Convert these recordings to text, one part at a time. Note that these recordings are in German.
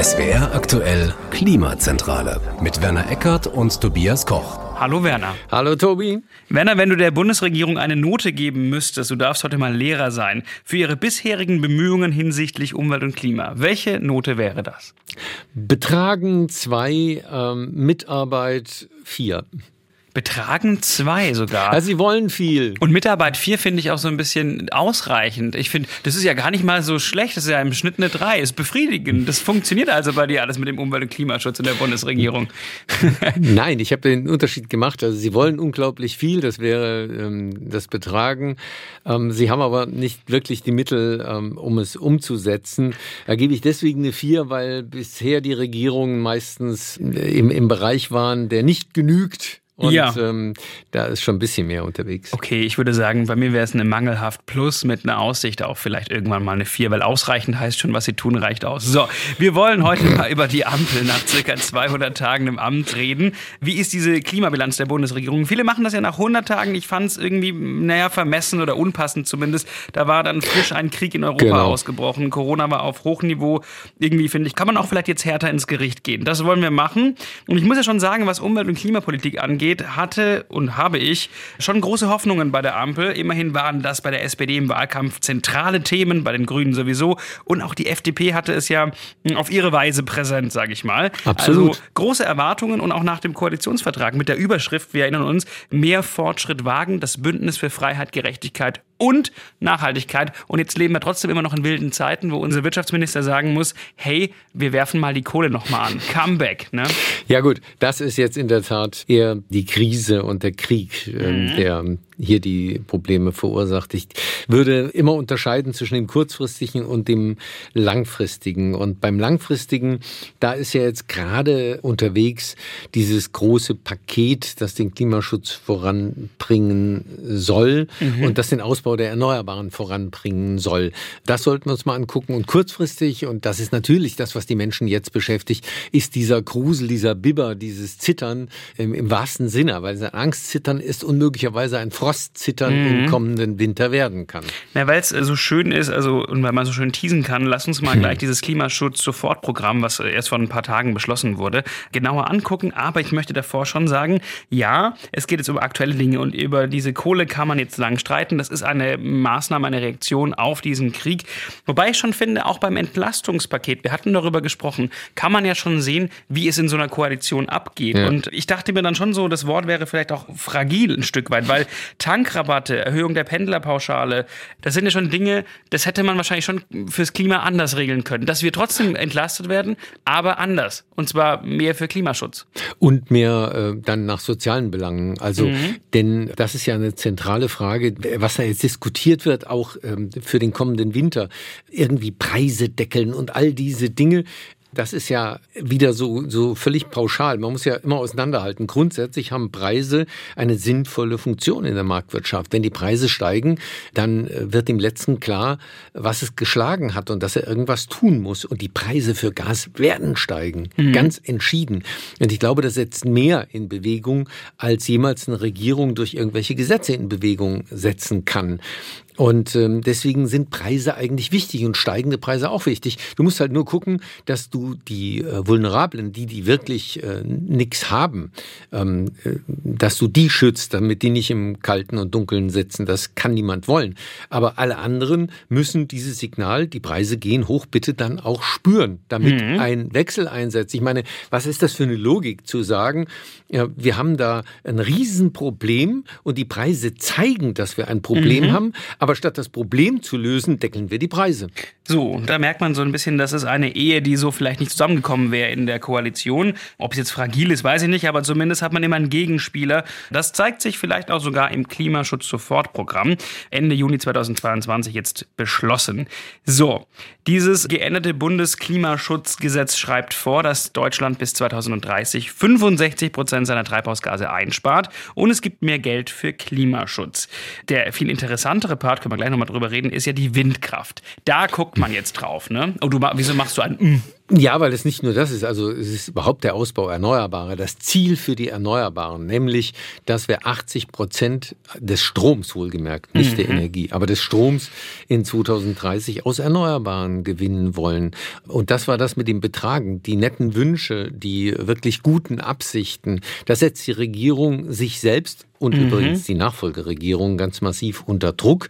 SWR aktuell Klimazentrale mit Werner Eckert und Tobias Koch. Hallo Werner. Hallo Tobi. Werner, wenn du der Bundesregierung eine Note geben müsstest, du darfst heute mal Lehrer sein, für ihre bisherigen Bemühungen hinsichtlich Umwelt und Klima, welche Note wäre das? Betragen zwei, ähm, Mitarbeit vier. Betragen zwei sogar. Also sie wollen viel. Und Mitarbeit vier finde ich auch so ein bisschen ausreichend. Ich finde, das ist ja gar nicht mal so schlecht. Das ist ja im Schnitt eine drei. Ist befriedigend. Das funktioniert also bei dir alles mit dem Umwelt- und Klimaschutz in der Bundesregierung. Nein, ich habe den Unterschied gemacht. Also sie wollen unglaublich viel. Das wäre ähm, das Betragen. Ähm, sie haben aber nicht wirklich die Mittel, ähm, um es umzusetzen. Da gebe ich deswegen eine vier, weil bisher die Regierungen meistens im, im Bereich waren, der nicht genügt und ja. ähm, da ist schon ein bisschen mehr unterwegs. Okay, ich würde sagen, bei mir wäre es eine mangelhaft Plus mit einer Aussicht auf vielleicht irgendwann mal eine 4, weil ausreichend heißt schon, was sie tun, reicht aus. So, wir wollen heute mal über die Ampel nach circa 200 Tagen im Amt reden. Wie ist diese Klimabilanz der Bundesregierung? Viele machen das ja nach 100 Tagen. Ich fand es irgendwie, naja, vermessen oder unpassend zumindest. Da war dann frisch ein Krieg in Europa genau. ausgebrochen. Corona war auf Hochniveau. Irgendwie, finde ich, kann man auch vielleicht jetzt härter ins Gericht gehen. Das wollen wir machen. Und ich muss ja schon sagen, was Umwelt- und Klimapolitik angeht, angeht, hatte und habe ich schon große Hoffnungen bei der Ampel. Immerhin waren das bei der SPD im Wahlkampf zentrale Themen, bei den Grünen sowieso. Und auch die FDP hatte es ja auf ihre Weise präsent, sage ich mal. Absolut. Also große Erwartungen und auch nach dem Koalitionsvertrag mit der Überschrift, wir erinnern uns, mehr Fortschritt wagen, das Bündnis für Freiheit, Gerechtigkeit und Nachhaltigkeit. Und jetzt leben wir trotzdem immer noch in wilden Zeiten, wo unser Wirtschaftsminister sagen muss, hey, wir werfen mal die Kohle nochmal an. Comeback. Ne? Ja gut, das ist jetzt in der Tat eher die Krise und der Krieg, ähm, mhm. der hier die Probleme verursacht. Ich würde immer unterscheiden zwischen dem kurzfristigen und dem langfristigen. Und beim langfristigen, da ist ja jetzt gerade unterwegs dieses große Paket, das den Klimaschutz voranbringen soll mhm. und das den Ausbau der Erneuerbaren voranbringen soll. Das sollten wir uns mal angucken. Und kurzfristig, und das ist natürlich das, was die Menschen jetzt beschäftigt, ist dieser Grusel, dieser Bibber, dieses Zittern im, im wahrsten Sinne, weil sein Angstzittern ist unmöglicherweise ein Frostzittern mhm. im kommenden Winter werden kann. Ja, weil es so schön ist, also und weil man so schön teasen kann, lass uns mal hm. gleich dieses Klimaschutz-Sofortprogramm, was erst vor ein paar Tagen beschlossen wurde, genauer angucken. Aber ich möchte davor schon sagen, ja, es geht jetzt um aktuelle Dinge und über diese Kohle kann man jetzt lang streiten. Das ist eine Maßnahme, eine Reaktion auf diesen Krieg. Wobei ich schon finde, auch beim Entlastungspaket, wir hatten darüber gesprochen, kann man ja schon sehen, wie es in so einer Koalition abgeht. Ja. Und ich dachte mir dann schon so, das Wort wäre vielleicht auch fragil ein Stück weit, weil Tankrabatte, Erhöhung der Pendlerpauschale, das sind ja schon Dinge, das hätte man wahrscheinlich schon fürs Klima anders regeln können. Dass wir trotzdem entlastet werden, aber anders. Und zwar mehr für Klimaschutz. Und mehr äh, dann nach sozialen Belangen. Also, mhm. denn das ist ja eine zentrale Frage, was da jetzt diskutiert wird, auch ähm, für den kommenden Winter. Irgendwie Preise deckeln und all diese Dinge das ist ja wieder so, so völlig pauschal. Man muss ja immer auseinanderhalten. Grundsätzlich haben Preise eine sinnvolle Funktion in der Marktwirtschaft. Wenn die Preise steigen, dann äh, wird dem Letzten klar, was es geschlagen hat und dass er irgendwas tun muss. Und die Preise für Gas werden steigen. Mhm. Ganz entschieden. Und ich glaube, das setzt mehr in Bewegung, als jemals eine Regierung durch irgendwelche Gesetze in Bewegung setzen kann. Und ähm, deswegen sind Preise eigentlich wichtig und steigende Preise auch wichtig. Du musst halt nur gucken, dass du die äh, Vulnerablen, die, die wirklich äh, nichts haben, ähm, äh, dass du die schützt, damit die nicht im Kalten und Dunkeln sitzen. Das kann niemand wollen. Aber alle anderen müssen dieses Signal, die Preise gehen hoch, bitte dann auch spüren, damit mhm. ein Wechsel einsetzt. Ich meine, was ist das für eine Logik zu sagen, ja, wir haben da ein Riesenproblem und die Preise zeigen, dass wir ein Problem mhm. haben, aber statt das Problem zu lösen, deckeln wir die Preise. So, da merkt man so ein bisschen, dass es eine Ehe, die so vielleicht nicht zusammengekommen wäre in der Koalition. Ob es jetzt fragil ist, weiß ich nicht, aber zumindest hat man immer einen Gegenspieler. Das zeigt sich vielleicht auch sogar im Klimaschutz-Sofortprogramm. Ende Juni 2022 jetzt beschlossen. So, dieses geänderte Bundesklimaschutzgesetz schreibt vor, dass Deutschland bis 2030 65 Prozent seiner Treibhausgase einspart und es gibt mehr Geld für Klimaschutz. Der viel interessantere Part, können wir gleich nochmal drüber reden, ist ja die Windkraft. Da guckt man jetzt drauf, ne? Oh, du, wieso machst du ein mm? Ja, weil es nicht nur das ist, also es ist überhaupt der Ausbau Erneuerbarer, das Ziel für die Erneuerbaren, nämlich, dass wir 80 Prozent des Stroms wohlgemerkt, nicht mhm. der Energie, aber des Stroms in 2030 aus Erneuerbaren gewinnen wollen. Und das war das mit dem Betragen, die netten Wünsche, die wirklich guten Absichten. Da setzt die Regierung sich selbst und mhm. übrigens die Nachfolgeregierung ganz massiv unter Druck.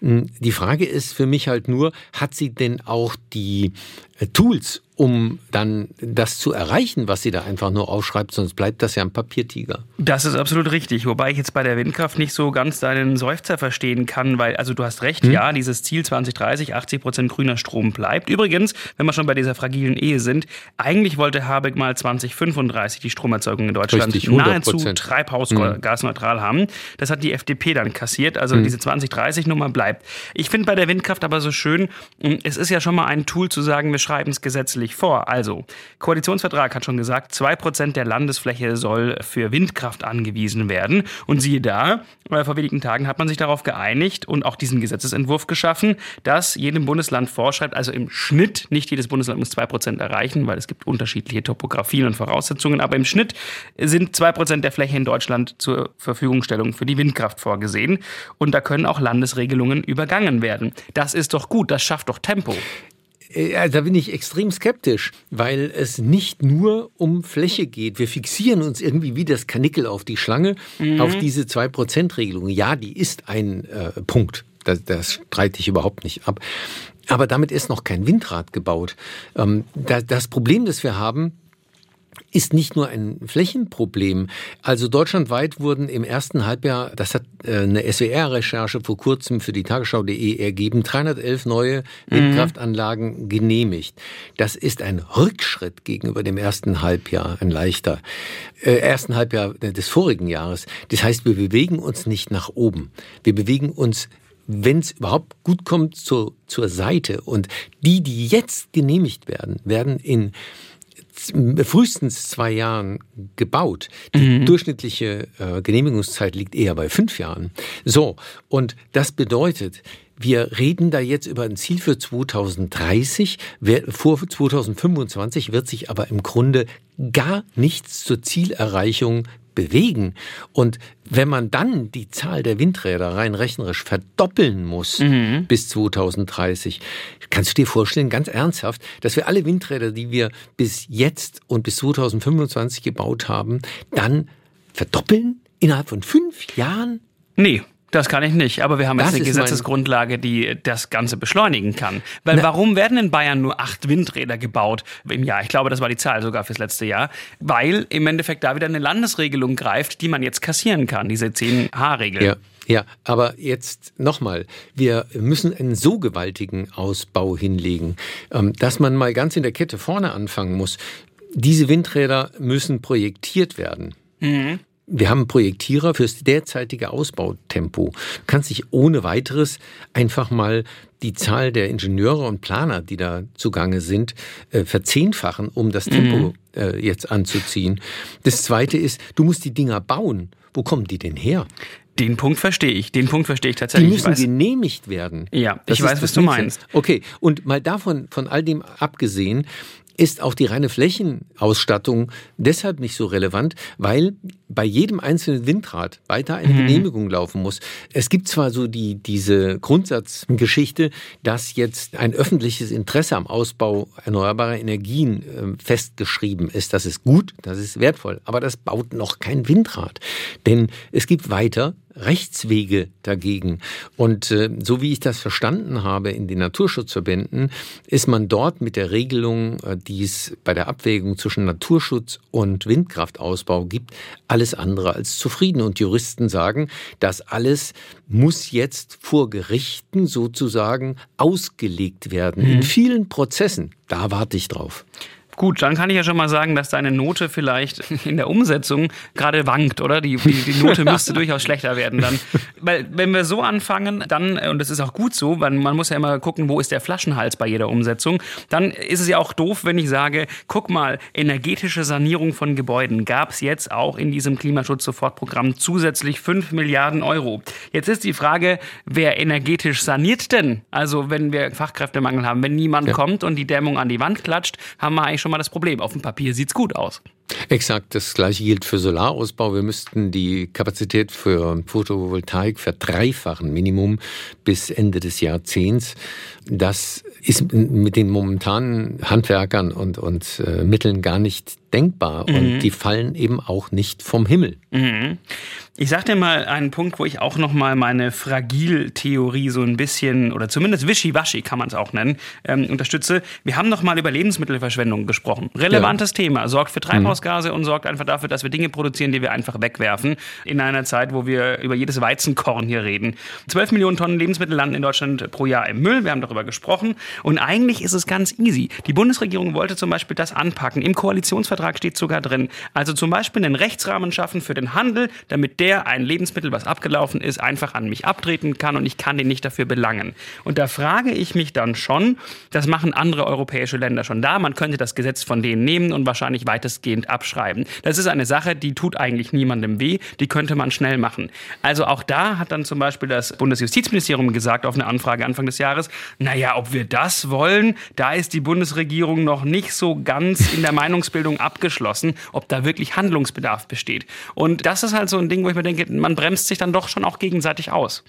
Hm, die Frage ist für mich halt nur, hat sie denn auch die äh, Tools, um dann das zu erreichen, was sie da einfach nur aufschreibt, sonst bleibt das ja ein Papiertiger. Das ist absolut richtig, wobei ich jetzt bei der Windkraft nicht so ganz deinen Seufzer verstehen kann, weil, also du hast recht, hm? ja, dieses Ziel 2030, 80 Prozent grüner Strom bleibt. Übrigens, wenn wir schon bei dieser fragilen Ehe sind, eigentlich wollte Habeck mal 2035 die Stromerzeugung in Deutschland richtig, nahezu treibhausgasneutral hm. haben. Das hat die FDP dann kassiert, also hm. diese 2030-Nummer bleibt. Ich finde bei der Windkraft aber so schön, es ist ja schon mal ein Tool zu sagen, wir schreiben es gesetzlich natürlich vor. Also, Koalitionsvertrag hat schon gesagt, 2% der Landesfläche soll für Windkraft angewiesen werden. Und siehe da, äh, vor wenigen Tagen hat man sich darauf geeinigt und auch diesen Gesetzesentwurf geschaffen, dass jedem Bundesland vorschreibt, also im Schnitt, nicht jedes Bundesland muss 2% erreichen, weil es gibt unterschiedliche Topografien und Voraussetzungen, aber im Schnitt sind 2% der Fläche in Deutschland zur Verfügungstellung für die Windkraft vorgesehen. Und da können auch Landesregelungen übergangen werden. Das ist doch gut, das schafft doch Tempo. Äh, da bin ich extrem skeptisch, weil es nicht nur um Fläche geht. Wir fixieren uns irgendwie wie das Kanickel auf die Schlange, mhm. auf diese 2%-Regelung. Ja, die ist ein äh, Punkt. Das, das streite ich überhaupt nicht ab. Aber damit ist noch kein Windrad gebaut. Ähm, das Problem, das wir haben, ist nicht nur ein Flächenproblem. Also deutschlandweit wurden im ersten Halbjahr, das hat äh, eine SWR-Recherche vor kurzem für die Tagesschau.de ergeben, 311 neue Windkraftanlagen mhm. genehmigt. Das ist ein Rückschritt gegenüber dem ersten Halbjahr, ein leichter, äh, ersten Halbjahr des vorigen Jahres. Das heißt, wir bewegen uns nicht nach oben. Wir bewegen uns wenn es überhaupt gut kommt, zur, zur Seite. Und die, die jetzt genehmigt werden, werden in frühestens zwei Jahren gebaut. Die mhm. durchschnittliche äh, Genehmigungszeit liegt eher bei fünf Jahren. So, und das bedeutet, wir reden da jetzt über ein Ziel für 2030. Vor 2025 wird sich aber im Grunde gar nichts zur Zielerreichung bewegen. Und wenn man dann die Zahl der Windräder rein rechnerisch verdoppeln muss mhm. bis 2030, kannst du dir vorstellen, ganz ernsthaft, dass wir alle Windräder, die wir bis jetzt und bis 2025 gebaut haben, dann verdoppeln innerhalb von fünf Jahren? Nee, das kann ich nicht, aber wir haben das jetzt eine Gesetzesgrundlage, die das Ganze beschleunigen kann. Weil Na, warum werden in Bayern nur acht Windräder gebaut im Jahr? Ich glaube, das war die Zahl sogar fürs letzte Jahr. Weil im Endeffekt da wieder eine Landesregelung greift, die man jetzt kassieren kann, diese 10H-Regel. Ja. Ja, aber jetzt nochmal, wir müssen einen so gewaltigen Ausbau hinlegen, ähm, dass man mal ganz in der Kette vorne anfangen muss. Diese Windräder müssen projektiert werden. Mhm. Wir haben Projektierer fürs derzeitige Ausbautempo. Du kannst dich ohne weiteres einfach mal die Zahl der Ingenieure und Planer, die da zugange sind, äh, verzehnfachen, um das Tempo mhm. äh, jetzt anzuziehen. Das Zweite ist, du musst die Dinger bauen. Wo kommen die denn her? Den Punkt verstehe ich. Den Punkt verstehe ich tatsächlich. Die müssen genehmigt werden. Ja, das ich weiß, was du meinst. Okay, und mal davon, von all dem abgesehen, ist auch die reine Flächenausstattung deshalb nicht so relevant, weil bei jedem einzelnen Windrad weiter eine mhm. Genehmigung laufen muss. Es gibt zwar so die, diese Grundsatzgeschichte, dass jetzt ein öffentliches Interesse am Ausbau erneuerbarer Energien äh, festgeschrieben ist. Das ist gut, das ist wertvoll, aber das baut noch kein Windrad. Denn es gibt weiter Rechtswege dagegen. Und äh, so wie ich das verstanden habe in den Naturschutzverbänden, ist man dort mit der Regelung, äh, die es bei der Abwägung zwischen Naturschutz und Windkraftausbau gibt, alles andere als zufrieden. Und Juristen sagen, das alles muss jetzt vor Gerichten sozusagen ausgelegt werden. Mhm. In vielen Prozessen. Da warte ich drauf. Gut, dann kann ich ja schon mal sagen, dass deine Note vielleicht in der Umsetzung gerade wankt, oder? Die, die, die Note müsste durchaus schlechter werden dann. Weil wenn wir so anfangen, dann, und das ist auch gut so, weil man muss ja immer gucken, wo ist der Flaschenhals bei jeder Umsetzung, dann ist es ja auch doof, wenn ich sage, guck mal, energetische Sanierung von Gebäuden gab es jetzt auch in diesem Klimaschutz-Sofortprogramm zusätzlich 5 Milliarden Euro. Jetzt ist die Frage, wer energetisch saniert denn? Also wenn wir Fachkräftemangel haben, wenn niemand ja. kommt und die Dämmung an die Wand klatscht, haben wir eigentlich schon mal das Problem. Auf dem Papier sieht's gut aus. Exakt, das gleiche gilt für Solarausbau. Wir müssten die Kapazität für Photovoltaik verdreifachen, Minimum bis Ende des Jahrzehnts. Das ist mit den momentanen Handwerkern und, und äh, Mitteln gar nicht denkbar. Mhm. Und die fallen eben auch nicht vom Himmel. Mhm. Ich sag dir mal einen Punkt, wo ich auch noch mal meine Fragil-Theorie so ein bisschen oder zumindest wischiwaschi kann man es auch nennen ähm, unterstütze. Wir haben noch mal über Lebensmittelverschwendung gesprochen. Relevantes ja. Thema, sorgt für Treibhausgase mhm. und sorgt einfach dafür, dass wir Dinge produzieren, die wir einfach wegwerfen. In einer Zeit, wo wir über jedes Weizenkorn hier reden. 12 Millionen Tonnen Lebensmittel landen in Deutschland pro Jahr im Müll. Wir haben darüber gesprochen. Und eigentlich ist es ganz easy. Die Bundesregierung wollte zum Beispiel das anpacken. Im Koalitionsvertrag steht sogar drin. Also zum Beispiel einen Rechtsrahmen schaffen für den Handel, damit der der ein Lebensmittel, was abgelaufen ist, einfach an mich abtreten kann und ich kann den nicht dafür belangen. Und da frage ich mich dann schon, das machen andere europäische Länder schon da, man könnte das Gesetz von denen nehmen und wahrscheinlich weitestgehend abschreiben. Das ist eine Sache, die tut eigentlich niemandem weh, die könnte man schnell machen. Also auch da hat dann zum Beispiel das Bundesjustizministerium gesagt auf eine Anfrage Anfang des Jahres, naja, ob wir das wollen, da ist die Bundesregierung noch nicht so ganz in der Meinungsbildung abgeschlossen, ob da wirklich Handlungsbedarf besteht. Und das ist halt so ein Ding, wo ich mir denke, man bremst sich dann doch schon auch gegenseitig aus.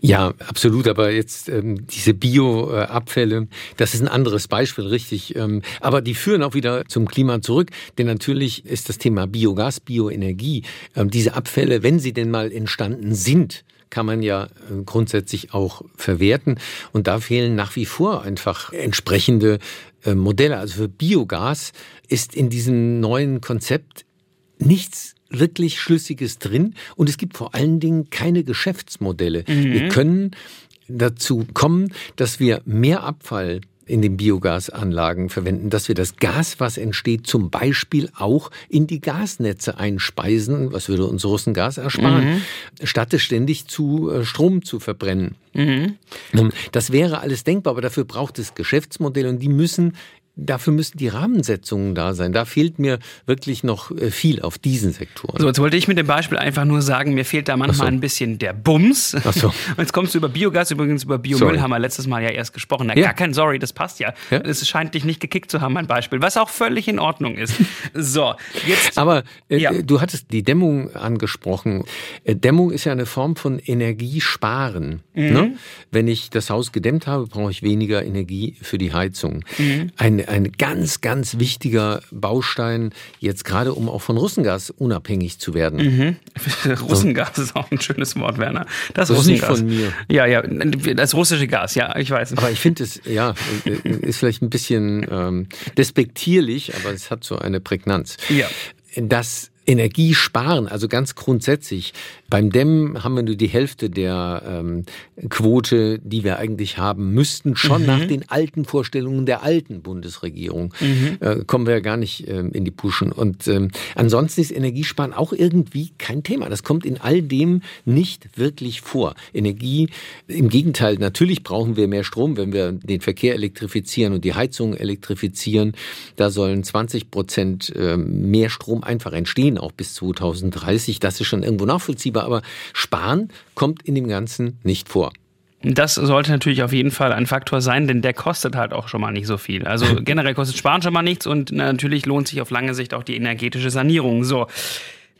Ja, absolut. Aber jetzt ähm, diese Bioabfälle, das ist ein anderes Beispiel, richtig. Ähm, aber die führen auch wieder zum Klima zurück, denn natürlich ist das Thema Biogas, Bioenergie, ähm, diese Abfälle, wenn sie denn mal entstanden sind, kann man ja äh, grundsätzlich auch verwerten. Und da fehlen nach wie vor einfach entsprechende äh, Modelle. Also für Biogas ist in diesem neuen Konzept nichts wirklich Schlüssiges drin und es gibt vor allen Dingen keine Geschäftsmodelle. Mhm. Wir können dazu kommen, dass wir mehr Abfall in den Biogasanlagen verwenden, dass wir das Gas, was entsteht, zum Beispiel auch in die Gasnetze einspeisen, was würde uns Russengas ersparen, mhm. statt es ständig zu äh, Strom zu verbrennen. Mhm. Das wäre alles denkbar, aber dafür braucht es Geschäftsmodelle und die müssen dafür müssen die Rahmensetzungen da sein. Da fehlt mir wirklich noch äh, viel auf diesen Sektoren. So, jetzt wollte ich mit dem Beispiel einfach nur sagen, mir fehlt da manchmal so. ein bisschen der Bums. Ach so. Und jetzt kommst du über Biogas, übrigens über Biomüll haben wir letztes Mal ja erst gesprochen. Na, ja. Gar kein Sorry, das passt ja. ja. Es scheint dich nicht gekickt zu haben, mein Beispiel, was auch völlig in Ordnung ist. So, jetzt. Aber äh, ja. du hattest die Dämmung angesprochen. Äh, Dämmung ist ja eine Form von Energiesparen. Mhm. Ne? Wenn ich das Haus gedämmt habe, brauche ich weniger Energie für die Heizung. Mhm. Eine ein ganz, ganz wichtiger Baustein, jetzt gerade um auch von Russengas unabhängig zu werden. Mhm. Russengas so. ist auch ein schönes Wort, Werner. Das, das ist nicht von mir. Ja, ja, das russische Gas, ja, ich weiß. Aber ich finde es, ja, ist vielleicht ein bisschen ähm, despektierlich, aber es hat so eine Prägnanz. Ja. Das Energie sparen, also ganz grundsätzlich. Beim Dämmen haben wir nur die Hälfte der ähm, Quote, die wir eigentlich haben müssten, schon mhm. nach den alten Vorstellungen der alten Bundesregierung. Mhm. Äh, kommen wir ja gar nicht äh, in die Puschen. Und ähm, ansonsten ist Energiesparen auch irgendwie kein Thema. Das kommt in all dem nicht wirklich vor. Energie, im Gegenteil, natürlich brauchen wir mehr Strom, wenn wir den Verkehr elektrifizieren und die Heizung elektrifizieren. Da sollen 20 Prozent äh, mehr Strom einfach entstehen auch bis 2030. Das ist schon irgendwo nachvollziehbar, aber Sparen kommt in dem Ganzen nicht vor. Das sollte natürlich auf jeden Fall ein Faktor sein, denn der kostet halt auch schon mal nicht so viel. Also generell kostet Sparen schon mal nichts und natürlich lohnt sich auf lange Sicht auch die energetische Sanierung. So.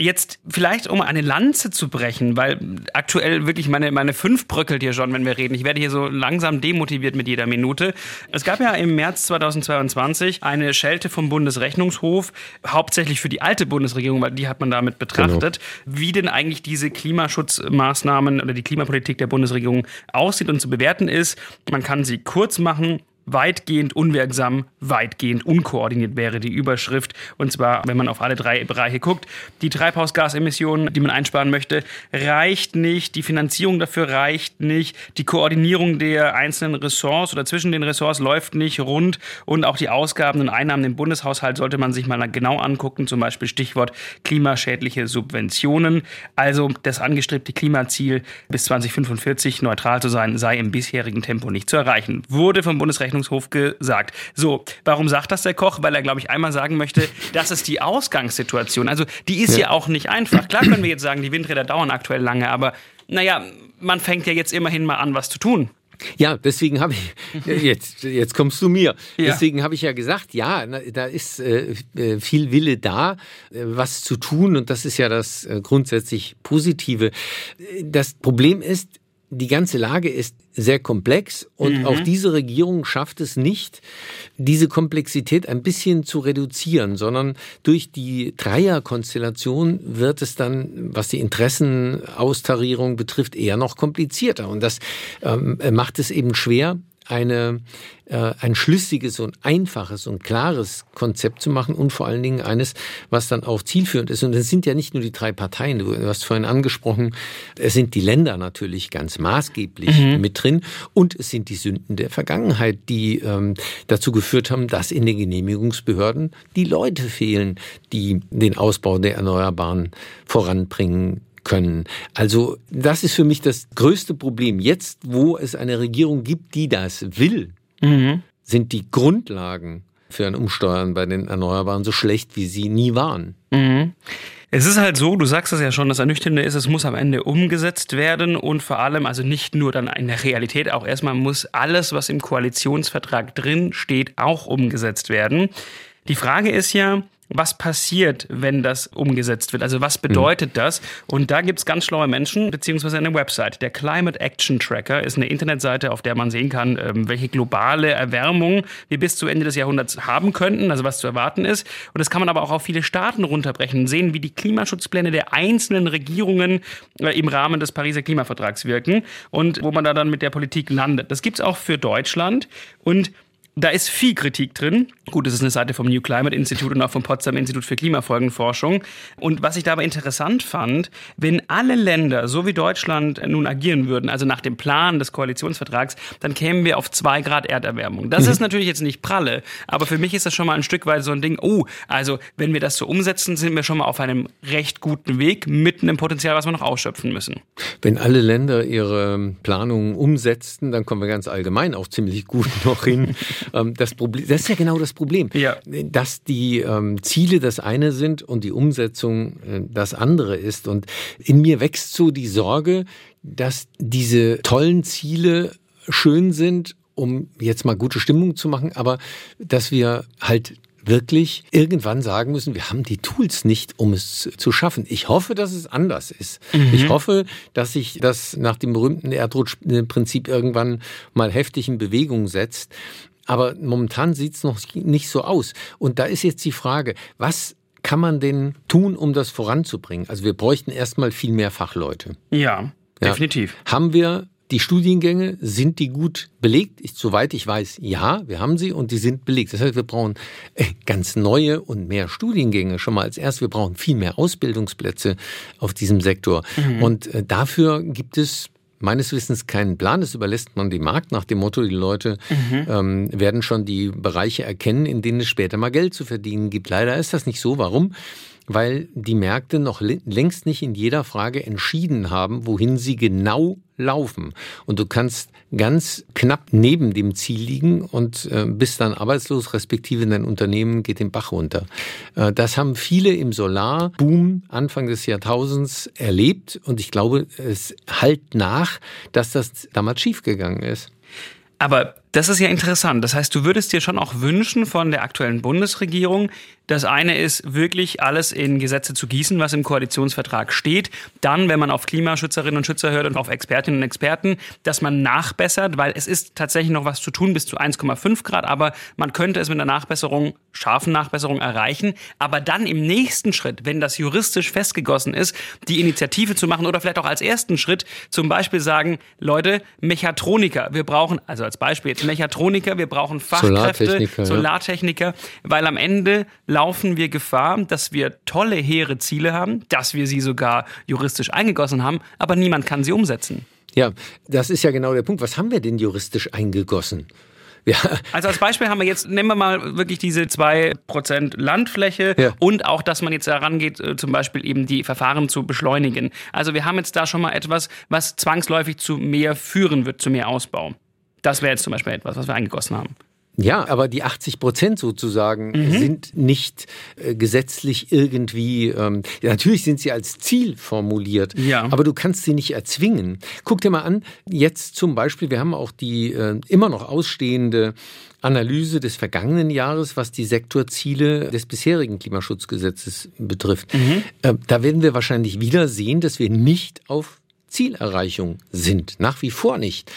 Jetzt vielleicht, um eine Lanze zu brechen, weil aktuell wirklich meine, meine fünf bröckelt hier schon, wenn wir reden. Ich werde hier so langsam demotiviert mit jeder Minute. Es gab ja im März 2022 eine Schelte vom Bundesrechnungshof, hauptsächlich für die alte Bundesregierung, weil die hat man damit betrachtet, genau. wie denn eigentlich diese Klimaschutzmaßnahmen oder die Klimapolitik der Bundesregierung aussieht und zu bewerten ist. Man kann sie kurz machen. Weitgehend unwirksam, weitgehend unkoordiniert wäre die Überschrift. Und zwar, wenn man auf alle drei Bereiche guckt. Die Treibhausgasemissionen, die man einsparen möchte, reicht nicht. Die Finanzierung dafür reicht nicht. Die Koordinierung der einzelnen Ressorts oder zwischen den Ressorts läuft nicht rund. Und auch die Ausgaben und Einnahmen im Bundeshaushalt sollte man sich mal genau angucken. Zum Beispiel Stichwort klimaschädliche Subventionen. Also das angestrebte Klimaziel bis 2045 neutral zu sein, sei im bisherigen Tempo nicht zu erreichen. Wurde vom Bundesrechnungshof gesagt. So, warum sagt das der Koch? Weil er, glaube ich, einmal sagen möchte, das ist die Ausgangssituation. Also die ist ja. ja auch nicht einfach. Klar können wir jetzt sagen, die Windräder dauern aktuell lange, aber naja, man fängt ja jetzt immerhin mal an, was zu tun. Ja, deswegen habe ich, jetzt, jetzt kommst du mir. Ja. Deswegen habe ich ja gesagt, ja, da ist äh, äh, viel Wille da, äh, was zu tun und das ist ja das äh, grundsätzlich Positive. Das Problem ist, die ganze Lage ist sehr komplex und mhm. auch diese Regierung schafft es nicht, diese Komplexität ein bisschen zu reduzieren, sondern durch die Dreierkonstellation wird es dann, was die Interessenaustarierung betrifft, eher noch komplizierter. Und das ähm, macht es eben schwer, eine, äh, ein schlüssiges und einfaches und klares Konzept zu machen und vor allen Dingen eines, was dann auch zielführend ist. Und es sind ja nicht nur die drei Parteien, du hast vorhin angesprochen, es sind die Länder natürlich ganz maßgeblich mhm. mit drin und es sind die Sünden der Vergangenheit, die ähm, dazu geführt haben, dass in den Genehmigungsbehörden die Leute fehlen, die den Ausbau der Erneuerbaren voranbringen können. Also das ist für mich das größte Problem. Jetzt, wo es eine Regierung gibt, die das will, mhm. sind die Grundlagen für ein Umsteuern bei den Erneuerbaren so schlecht, wie sie nie waren. Mhm. Es ist halt so, du sagst es ja schon, das Ernüchternde ist, es muss am Ende umgesetzt werden und vor allem, also nicht nur dann in der Realität, auch erstmal muss alles, was im Koalitionsvertrag drin steht, auch umgesetzt werden. Die Frage ist ja, was passiert, wenn das umgesetzt wird? Also was bedeutet mhm. das? Und da gibt's ganz schlaue Menschen, beziehungsweise eine Website. Der Climate Action Tracker ist eine Internetseite, auf der man sehen kann, ähm, welche globale Erwärmung wir bis zu Ende des Jahrhunderts haben könnten, also was zu erwarten ist. Und das kann man aber auch auf viele Staaten runterbrechen, sehen, wie die Klimaschutzpläne der einzelnen Regierungen äh, im Rahmen des Pariser Klimavertrags wirken und wo man da dann mit der Politik landet. Das gibt's auch für Deutschland und da ist viel Kritik drin. Gut, das ist eine Seite vom New Climate Institute und auch vom Potsdam Institut für Klimafolgenforschung. Und was ich dabei interessant fand, wenn alle Länder, so wie Deutschland nun agieren würden, also nach dem Plan des Koalitionsvertrags, dann kämen wir auf zwei Grad Erderwärmung. Das mhm. ist natürlich jetzt nicht pralle, aber für mich ist das schon mal ein Stück weit so ein Ding, oh, also wenn wir das so umsetzen, sind wir schon mal auf einem recht guten Weg mit einem Potenzial, was wir noch ausschöpfen müssen. Wenn alle Länder ihre Planungen umsetzten, dann kommen wir ganz allgemein auch ziemlich gut noch hin. Ähm, das, Problem, das ist ja genau das Problem, ja. dass die ähm, Ziele das eine sind und die Umsetzung äh, das andere ist. Und in mir wächst so die Sorge, dass diese tollen Ziele schön sind, um jetzt mal gute Stimmung zu machen, aber dass wir halt wirklich irgendwann sagen müssen, wir haben die Tools nicht, um es zu schaffen. Ich hoffe, dass es anders ist. Mhm. Ich hoffe, dass sich das nach dem berühmten Erdrutschprinzip irgendwann mal heftig in Bewegung setzt. Aber momentan sieht es noch nicht so aus. Und da ist jetzt die Frage, was kann man denn tun, um das voranzubringen? Also wir bräuchten erstmal viel mehr Fachleute. Ja, ja. definitiv. Haben wir die Studiengänge, sind die gut belegt? Ich, soweit ich weiß, ja, wir haben sie und die sind belegt. Das heißt, wir brauchen äh, ganz neue und mehr Studiengänge schon mal als erstes. Wir brauchen viel mehr Ausbildungsplätze auf diesem Sektor. Mhm. Und äh, dafür gibt es meines Wissens keinen Plan. Das überlässt man dem Markt nach dem Motto, die Leute mhm. ähm, werden schon die Bereiche erkennen, in denen es später mal Geld zu verdienen gibt. Leider ist das nicht so. Warum? Weil die Märkte noch längst nicht in jeder Frage entschieden haben, wohin sie genau laufen. Und du kannst ganz knapp neben dem Ziel liegen und äh, bist dann arbeitslos, respektive dein Unternehmen geht den Bach runter. Äh, das haben viele im Solarboom Anfang des Jahrtausends erlebt und ich glaube, es halt nach, dass das damals schiefgegangen ist. Aber das ist ja interessant. Das heißt, du würdest dir schon auch wünschen von der aktuellen Bundesregierung, das eine ist wirklich alles in Gesetze zu gießen, was im Koalitionsvertrag steht. Dann, wenn man auf Klimaschützerinnen und Schützer hört und auf Expertinnen und Experten, dass man nachbessert, weil es ist tatsächlich noch was zu tun bis zu 1,5 Grad, aber man könnte es mit einer Nachbesserung, scharfen Nachbesserung erreichen. Aber dann im nächsten Schritt, wenn das juristisch festgegossen ist, die Initiative zu machen oder vielleicht auch als ersten Schritt zum Beispiel sagen, Leute, Mechatroniker, wir brauchen, also als Beispiel Mechatroniker, wir brauchen Fachkräfte, Solartechniker, Solartechniker ja. weil am Ende laufen wir Gefahr, dass wir tolle, hehre Ziele haben, dass wir sie sogar juristisch eingegossen haben, aber niemand kann sie umsetzen. Ja, das ist ja genau der Punkt. Was haben wir denn juristisch eingegossen? Ja. Also als Beispiel haben wir jetzt, nehmen wir mal wirklich diese 2% Landfläche ja. und auch, dass man jetzt herangeht, äh, zum Beispiel eben die Verfahren zu beschleunigen. Also wir haben jetzt da schon mal etwas, was zwangsläufig zu mehr führen wird, zu mehr Ausbau. Das wäre jetzt zum Beispiel etwas, was wir eingegossen haben. Ja, aber die 80 Prozent sozusagen mhm. sind nicht äh, gesetzlich irgendwie, ähm, natürlich sind sie als Ziel formuliert, ja. aber du kannst sie nicht erzwingen. Guck dir mal an, jetzt zum Beispiel, wir haben auch die äh, immer noch ausstehende Analyse des vergangenen Jahres, was die Sektorziele des bisherigen Klimaschutzgesetzes betrifft. Mhm. Äh, da werden wir wahrscheinlich wieder sehen, dass wir nicht auf Zielerreichung sind. Nach wie vor nicht.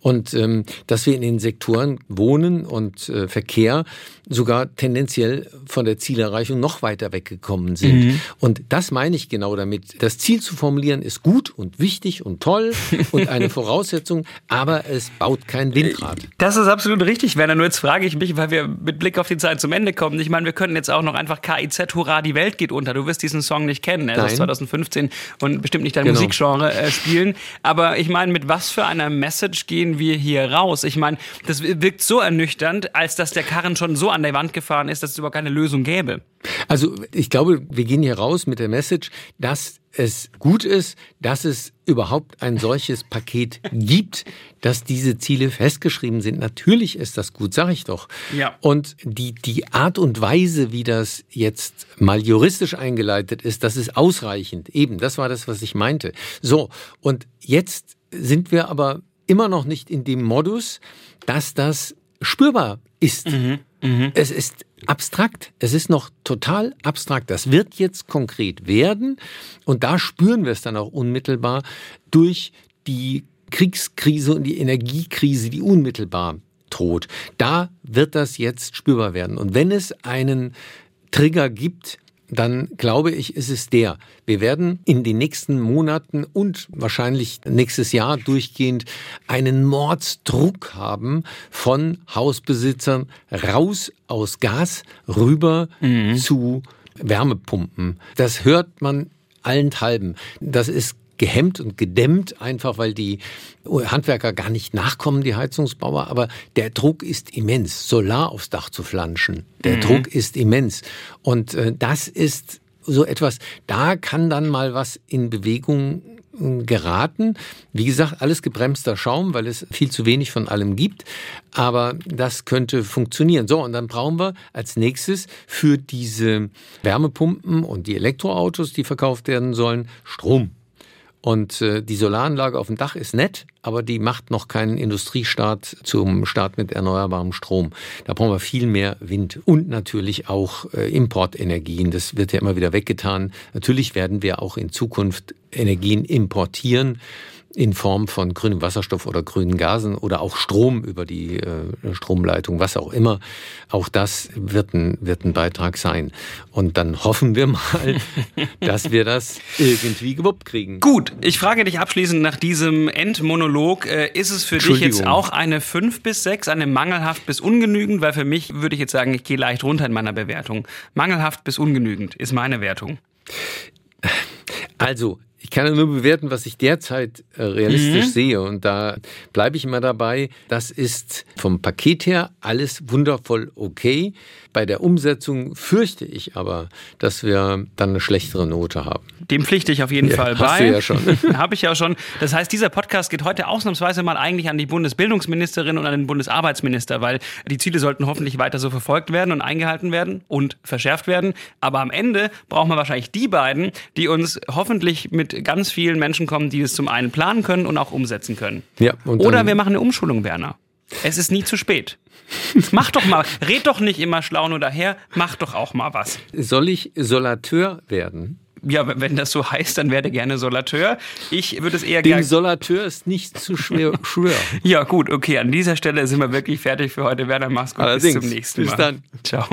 Und ähm, dass wir in den Sektoren Wohnen und äh, Verkehr sogar tendenziell von der Zielerreichung noch weiter weggekommen sind. Mhm. Und das meine ich genau damit. Das Ziel zu formulieren ist gut und wichtig und toll und eine Voraussetzung, aber es baut kein Windrad. Das ist absolut richtig, Werner. Nur jetzt frage ich mich, weil wir mit Blick auf die Zeit zum Ende kommen. Ich meine, wir könnten jetzt auch noch einfach KIZ Hurra, die Welt geht unter. Du wirst diesen Song nicht kennen. Er ist 2015 und bestimmt nicht dein genau. Musikgenre äh, spielen. Aber ich meine, mit was für einer Message gehen wir hier raus? Ich meine, das wirkt so ernüchternd, als dass der Karren schon so an der Wand gefahren ist, dass es überhaupt keine Lösung gäbe. Also ich glaube, wir gehen hier raus mit der Message, dass es gut ist, dass es überhaupt ein solches Paket gibt, dass diese Ziele festgeschrieben sind. Natürlich ist das gut, sage ich doch. Ja. Und die, die Art und Weise, wie das jetzt mal juristisch eingeleitet ist, das ist ausreichend. Eben, das war das, was ich meinte. So, und jetzt sind wir aber immer noch nicht in dem Modus, dass das spürbar ist. Mhm, mh. Es ist abstrakt. Es ist noch total abstrakt. Das wird jetzt konkret werden. Und da spüren wir es dann auch unmittelbar durch die Kriegskrise und die Energiekrise, die unmittelbar droht. Da wird das jetzt spürbar werden. Und wenn es einen Trigger gibt, dann glaube ich, ist es der. Wir werden in den nächsten Monaten und wahrscheinlich nächstes Jahr durchgehend einen Mordsdruck haben von Hausbesitzern raus aus Gas rüber mhm. zu Wärmepumpen. Das hört man allenthalben. Das ist gehemmt und gedämmt, einfach weil die Handwerker gar nicht nachkommen, die Heizungsbauer. Aber der Druck ist immens, Solar aufs Dach zu flanschen. Der mhm. Druck ist immens. Und äh, das ist so etwas, da kann dann mal was in Bewegung äh, geraten. Wie gesagt, alles gebremster Schaum, weil es viel zu wenig von allem gibt. Aber das könnte funktionieren. So, und dann brauchen wir als nächstes für diese Wärmepumpen und die Elektroautos, die verkauft werden sollen, Strom. Und äh, die Solaranlage auf dem Dach ist nett, aber die macht noch keinen Industriestart zum Start mit erneuerbarem Strom. Da brauchen wir viel mehr Wind und natürlich auch äh, Importenergien. Das wird ja immer wieder weggetan. Natürlich werden wir auch in Zukunft Energien importieren in Form von grünem Wasserstoff oder grünen Gasen oder auch Strom über die äh, Stromleitung, was auch immer. Auch das wird ein, wird ein Beitrag sein. Und dann hoffen wir mal, dass wir das irgendwie gewuppt kriegen. Gut, ich frage dich abschließend nach diesem Endmonolog, äh, ist es für dich jetzt auch eine 5 bis 6, eine mangelhaft bis ungenügend? Weil für mich würde ich jetzt sagen, ich gehe leicht runter in meiner Bewertung. Mangelhaft bis ungenügend ist meine Wertung. Also, ich kann ja nur bewerten, was ich derzeit äh, realistisch mhm. sehe. Und da bleibe ich immer dabei. Das ist vom Paket her alles wundervoll okay. Bei der Umsetzung fürchte ich aber, dass wir dann eine schlechtere Note haben. Dem pflichte ich auf jeden ja, Fall bei. Hast du ja schon. Habe ich ja schon. Das heißt, dieser Podcast geht heute ausnahmsweise mal eigentlich an die Bundesbildungsministerin und an den Bundesarbeitsminister, weil die Ziele sollten hoffentlich weiter so verfolgt werden und eingehalten werden und verschärft werden. Aber am Ende brauchen wir wahrscheinlich die beiden, die uns hoffentlich mit ganz vielen Menschen kommen, die es zum einen planen können und auch umsetzen können. Ja, Oder wir machen eine Umschulung, Werner. Es ist nie zu spät. Mach doch mal, red doch nicht immer schlau nur daher, mach doch auch mal was. Soll ich Solateur werden? Ja, wenn das so heißt, dann werde gerne Solateur. Ich würde es eher gerne. Dem Solateur ist nicht zu schwer. schwer. ja, gut, okay. An dieser Stelle sind wir wirklich fertig für heute. Werner, mach's gut. Allerdings. Bis zum nächsten Mal. Bis dann. Ciao.